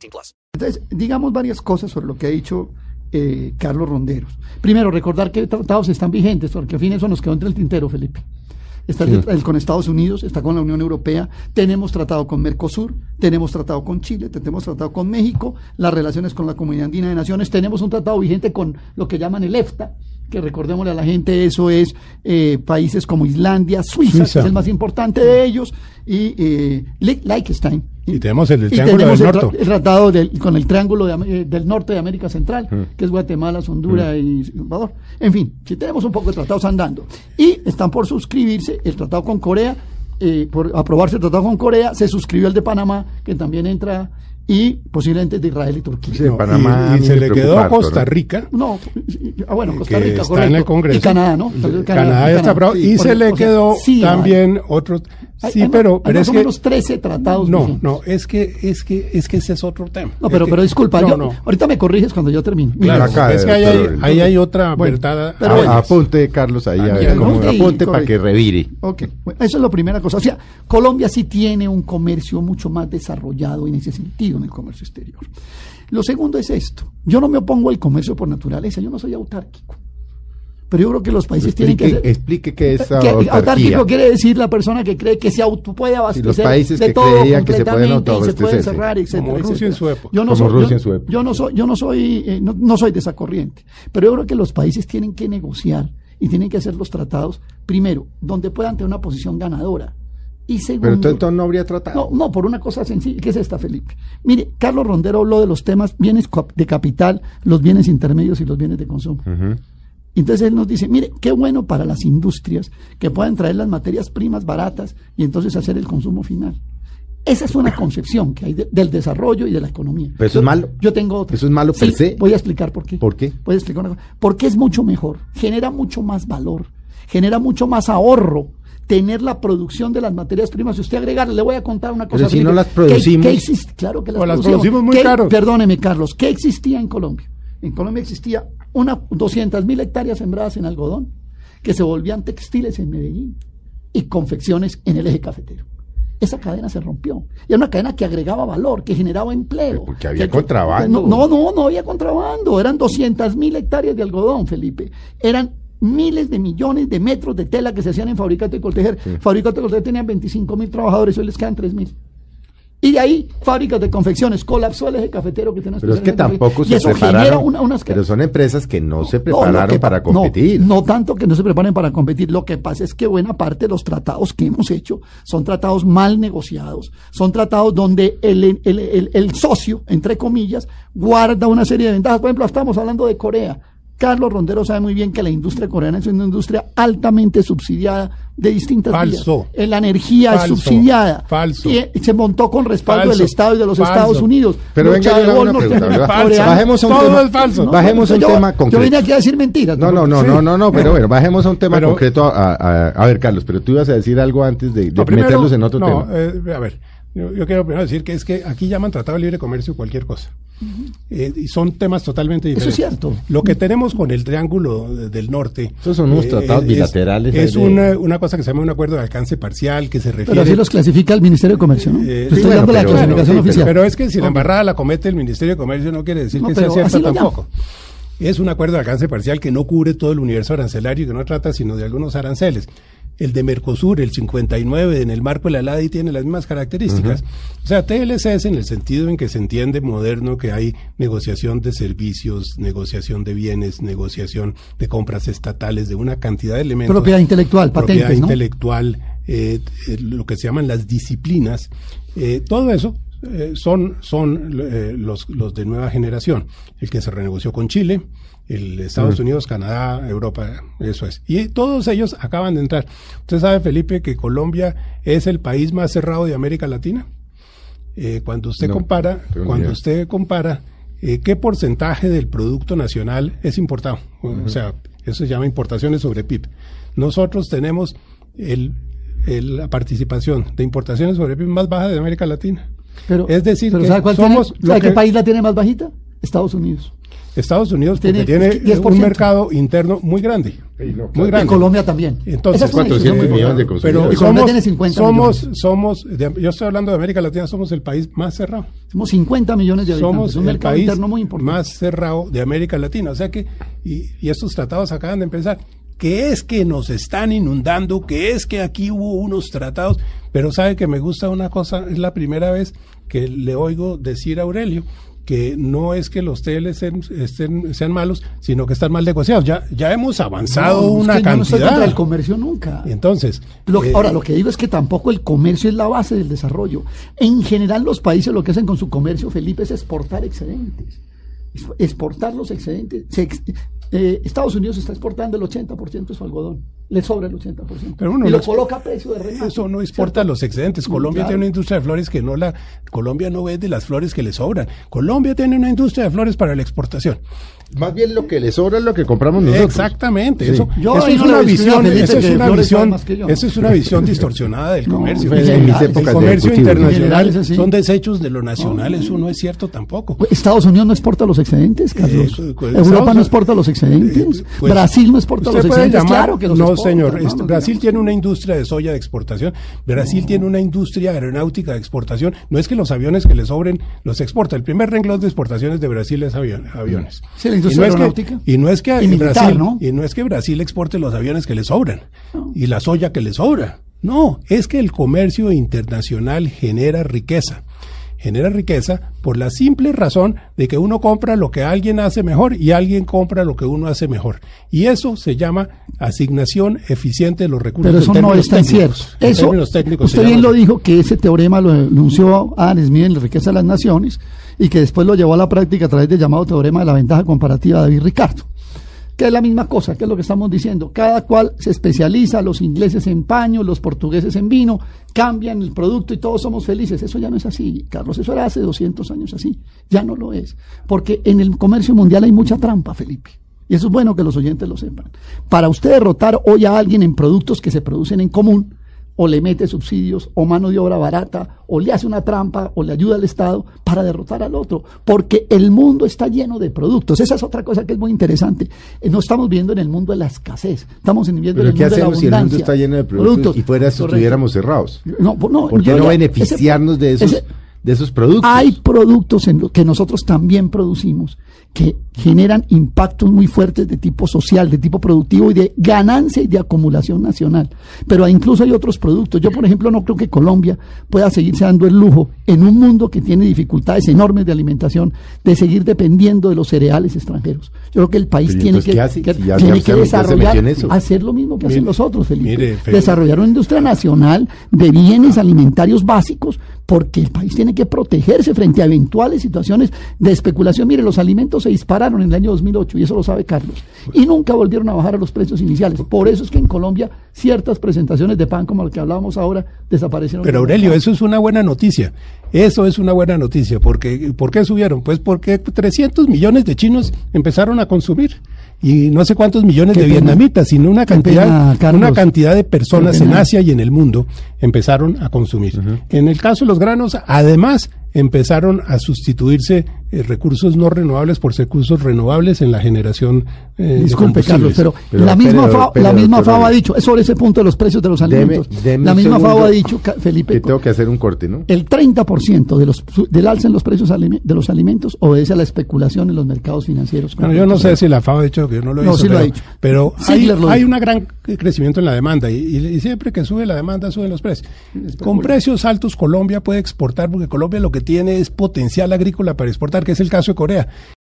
18 plus. Entonces, digamos varias cosas sobre lo que ha dicho eh, Carlos Ronderos. Primero, recordar que tratados están vigentes, porque al fin eso nos quedó entre el tintero, Felipe. Está el, el con Estados Unidos, está con la Unión Europea, tenemos tratado con Mercosur, tenemos tratado con Chile, tenemos tratado con México, las relaciones con la Comunidad Andina de Naciones, tenemos un tratado vigente con lo que llaman el EFTA, que recordémosle a la gente, eso es eh, países como Islandia, Suiza, Suiza. que es el más importante de ellos, y eh, Lie- Liechtenstein. Y tenemos el del Y Triángulo del el, Norte. el tratado del- con el Triángulo de eh, del Norte de América Central, que es Guatemala, Honduras y Salvador. En fin, si tenemos un poco de tratados andando. Y están por suscribirse el tratado con Corea, eh, por aprobarse el tratado con Corea, se suscribió el de Panamá, que también entra, y posiblemente de Israel y Turquía. Sí, No, Panamá y, se le quedó Costa. Rica. No, ah, bueno, Costa que Rica, está correcto. en el Congreso. Y Canadá, ¿no? Canadá, ya está aprobado. sí, y se le o sea, quedó sí, también otro. hay- Sí, hay- pero, hay pero más es o que. menos 13 tratados No, vigentes. no, es que, es que, es que ese es otro tema. No, pero, Es que- pero disculpa, no, yo- no. ahorita me corriges cuando yo termine. Mira, Acá, es que ahí hay, doctor. ahí hay otra Bueno, verdad. pero a bueno. A- medias. apunte, Carlos, ahí, a ver. Sí, apunte para que revire. Ok, bueno, eso es la primera cosa. O sea, Colombia sí tiene un comercio mucho más desarrollado en ese sentido, en el comercio exterior. Lo segundo es esto. Yo no me opongo al comercio por naturaleza, yo no soy autárquico. Pero yo creo que los países tienen que Explique, ser... explique qué es que autarquía. autárquico quiere decir la persona que cree que se auto puede abastecer países de que todo creían que se pueden completamente y se puede autoabastecerse. cerrar, etcétera, Como Rusia etcétera. en su época. Yo no Como soy, Rusia yo- en su época. yo no soy, yo no soy, eh, no, no soy de esa corriente. Pero yo creo que los países tienen que negociar y tienen que hacer los tratados, primero, donde puedan tener una posición ganadora. Y Pero entonces no habría tratado. no, no, por una cosa sencilla, ¿qué es esta, Felipe? Mire, Carlos Rondero habló de los temas bienes de capital, los bienes intermedios y los bienes de consumo. Entonces él nos dice, mire, qué bueno para las industrias que puedan traer las materias primas baratas y entonces hacer el consumo final. Esa es una concepción que hay de- del desarrollo y de la economía. Pero eso Yo- es malo. Yo tengo otra. Eso es malo per Sí, se. Voy a explicar por qué. ¿Por qué? Voy a explicar una cosa. Porque es mucho mejor, genera mucho más valor, genera mucho más ahorro tener la producción de las materias primas. Si usted agregar, le voy a contar una cosa. Pero si no las ¿qué- producimos- qué existe? Claro que las, O las producimos muy ¿Qué- caros. Perdóneme, Carlos, ¿qué existía en Colombia? En Colombia existía una 200 mil hectáreas sembradas en algodón que se volvían textiles en Medellín y confecciones en el eje cafetero. Esa cadena se rompió. Y era una cadena que agregaba valor, que generaba empleo. Porque había Que- contrabando. No, no, no, no había contrabando. Eran 200 mil hectáreas de algodón, Felipe. Eran miles de millones de metros de tela que se hacían en Fabricato y Cortejer. Fabricato y Cortejer tenían 25 mil trabajadores, hoy les quedan 3 mil. Y de ahí, fábricas de confecciones, colapsó el eje cafetero que tenemos. Pero es que tampoco se prepararon. una- unas Pero son empresas que no se no, prepararon que para no, competir. No, tanto que no se preparen para competir. Lo que pasa es que buena parte de los tratados que hemos hecho son tratados mal negociados. Son tratados donde el, el- el- el socio, entre comillas, guarda una serie de ventajas. Por ejemplo, estamos hablando de Corea. Carlos Rondero sabe muy bien que la industria coreana es una industria altamente subsidiada de distintas Falso. vías. Eh, La energía Falso. es subsidiada. Falso. Y eh, se montó con respaldo Falso. del Estado y de los Falso. Estados Unidos. Pero venga, yo una pregunta. Bajemos a un Todo tema. es falso. no, Bajemos a un yo- tema Yo concreto. vine aquí a decir mentiras. No, no, no, Sí. no, no, no, pero bueno, bajemos a un tema Pero- concreto. A, a- a ver, Carlos, pero tú ibas a decir algo antes de, de No, primero, meterlos en otro no, tema. eh, a ver, yo, yo quiero primero decir que es que aquí llaman tratado de libre comercio cualquier cosa. Eh, y son temas totalmente Eso es diferentes. cierto. Lo que tenemos con el Triángulo de- del Norte. eh, Esos son unos tratados es- bilaterales Es, una, una cosa que se llama un acuerdo de alcance parcial que se refiere. Pero así los clasifica el Ministerio de Comercio, ¿no? Eh, Estoy sí, dando bueno, la pero- clasificación sí, oficial. Pero es que si la embarrada la comete el Ministerio de Comercio no quiere decir No, que sea cierta tampoco. Es un acuerdo de alcance parcial que no cubre todo el universo arancelario y que no trata sino de algunos aranceles. El de Mercosur, el 59, en el marco de la LADI tiene las mismas características. O sea, TLC es en el sentido en que se entiende moderno que hay negociación de servicios, negociación de bienes, negociación de compras estatales, de una cantidad de elementos. Propiedad intelectual, propiedad patentes, ¿no? intelectual, eh, eh, lo que se llaman las disciplinas. Eh, todo eso eh, son, son eh, los, los de nueva generación. El que se renegoció con Chile, el Estados Unidos, Canadá, Europa, eso es. Y todos ellos acaban de entrar. Usted sabe, Felipe, que Colombia es el país más cerrado de América Latina. eh, cuando usted No, compara, cuando idea. usted compara qué porcentaje del producto nacional es importado, o sea, eso se llama importaciones sobre PIB. Nosotros tenemos el, el- la participación de importaciones sobre PIB más baja de América Latina. Pero, es decir, pero que ¿sabe, cuál somos tiene- lo ¿sabe qué país la tiene más bajita? Estados Unidos. Estados Unidos porque Tiene tiene, 10%. un mercado interno muy grande, muy grande. Y Colombia también. Entonces, Esa es una 400 discusión muy millones de consumidores. Pero somos, tiene 50 somos, millones. somos, de- yo estoy hablando de América Latina, somos el país más cerrado. Somos 50 millones de habitantes. Somos un el mercado país interno muy importante. más cerrado de América Latina. O sea que, y, y estos tratados acaban de empezar, que es que nos están inundando, que es que aquí hubo unos tratados, pero sabe que me gusta una cosa, es la primera vez que le oigo decir a Aurelio que no es que los TLC estén, estén- sean malos, sino que están mal negociados. Ya, ya hemos avanzado No, es una que yo no estoy cantidad. contra el comercio nunca. Entonces, Lo eh, ahora, lo que digo es que tampoco el comercio es la base del desarrollo. En general, los países lo que hacen con su comercio, Felipe, es exportar excedentes. Exportar los excedentes. Se eh, Estados Unidos está exportando el 80% de su algodón. Le sobra el 80%. Pero uno y lo coloca a precio de remate. Eso no exporta los excedentes. Colombia claro. tiene una industria de flores que no la. Colombia no vende las flores que le sobran. Colombia tiene una industria de flores para la exportación. Más bien lo que le sobra es lo que compramos nosotros. Exactamente. Sí. Eso, Yo eso es una visión. Eso es una visión. más que yo. Eso es una visión distorsionada del comercio. pues, El- en mis el épocas de comercio ejecutivo. En general internacional son desechos de lo nacional. Eso no es cierto tampoco. Pues, Estados Unidos no exporta los excedentes, Carlos. Eh, pues, Europa Estados- no exporta los excedentes. Eh, pues, Brasil no exporta los excedentes. llamar- claro que los No, señor. no, este, no Brasil tiene una industria de soya de exportación. Brasil tiene una industria aeronáutica de exportación. No es que los aviones que le sobren los exporta. El primer renglón de exportaciones de Brasil es avion- aviones. Sí, la industria y no es que- aeronáutica. y no es que Y militar, Brasil, ¿no? y no es que Brasil exporte los aviones que le sobran y la soya que le sobra. No, es que el comercio internacional genera riqueza. Genera riqueza por la simple razón de que uno compra lo que alguien hace mejor y alguien compra lo que uno hace mejor. Y eso se llama asignación eficiente de los recursos. Pero en eso no es tan cierto. Eso, usted bien lo dijo, que ese teorema lo enunció Adam Smith en La riqueza de las naciones y que después lo llevó a la práctica a través del llamado teorema de la ventaja comparativa de David Ricardo. Que es la misma cosa, que es lo que estamos diciendo. Cada cual se especializa, los ingleses en paño, los portugueses en vino, cambian el producto y todos somos felices. Eso ya no es así, Carlos. Eso era hace 200 años así. Ya no lo es. Porque en el comercio mundial hay mucha trampa, Felipe. Y eso es bueno que los oyentes lo sepan. Para usted derrotar hoy a alguien en productos que se producen en común, o le mete subsidios, o mano de obra barata, o le hace una trampa, o le ayuda al Estado para derrotar al otro. Porque el mundo está lleno de productos. Esa es otra cosa que es muy interesante. Eh, No estamos viviendo en el mundo de la escasez, estamos Pero en el ¿qué mundo de la hacemos si el abundancia. mundo está lleno de productos, y fuera si estuviéramos cerrados? No, no, ¿Por qué no beneficiarnos ese- de esos, ese- de esos productos? hay productos en que nosotros también producimos que generan impactos muy fuertes de tipo social, de tipo productivo y de ganancia y de acumulación nacional. Pero incluso hay otros productos. Yo, por ejemplo, no creo que Colombia pueda seguirse dando el lujo en un mundo que tiene dificultades enormes de alimentación de seguir dependiendo de los cereales extranjeros. Yo creo que el país Pero tiene que, tiene que desarrollar, hacer lo mismo que hacen los otros, Felipe. mire, Felipe. desarrollar una industria nacional de bienes alimentarios básicos porque el país tiene que protegerse frente a eventuales situaciones de especulación. Mire, los alimentos se dispararon en el año 2008 y eso lo sabe Carlos. Y nunca volvieron a bajar a los precios iniciales. Por eso es que en Colombia ciertas presentaciones de pan como la que hablábamos ahora desaparecieron. Pero Aurelio, eso es una buena noticia. Eso es una buena noticia. Porque, ¿Por qué subieron? Pues porque 300 millones de chinos empezaron a consumir. Y no sé cuántos millones Qué de pena. vietnamitas, sino una cantidad, pena, una cantidad de personas en. Asia y en el mundo empezaron a consumir. En el caso de los granos, además, empezaron a sustituirse eh, recursos no renovables por recursos renovables en la generación eh, de Disculpe, Carlos, pero, Pero, la misma, pero, FAO, pero, la misma FAO ha dicho, es sobre ese punto de los precios de los alimentos. deme la misma FAO ha dicho, Felipe, Que tengo que hacer un corte, ¿no? el 30% de los, del alza en los precios de los alimentos obedece a la especulación en los mercados financieros. Bueno, yo no sé si la FAO ha dicho que yo no lo he No, visto, sí lo ha pero, dicho. pero hay, lo hay un gran crecimiento en la demanda y, y- y siempre que sube la demanda suben los precios. Con precios altos Colombia puede exportar porque Colombia lo que tiene es potencial agrícola para exportar, que es el caso de Corea.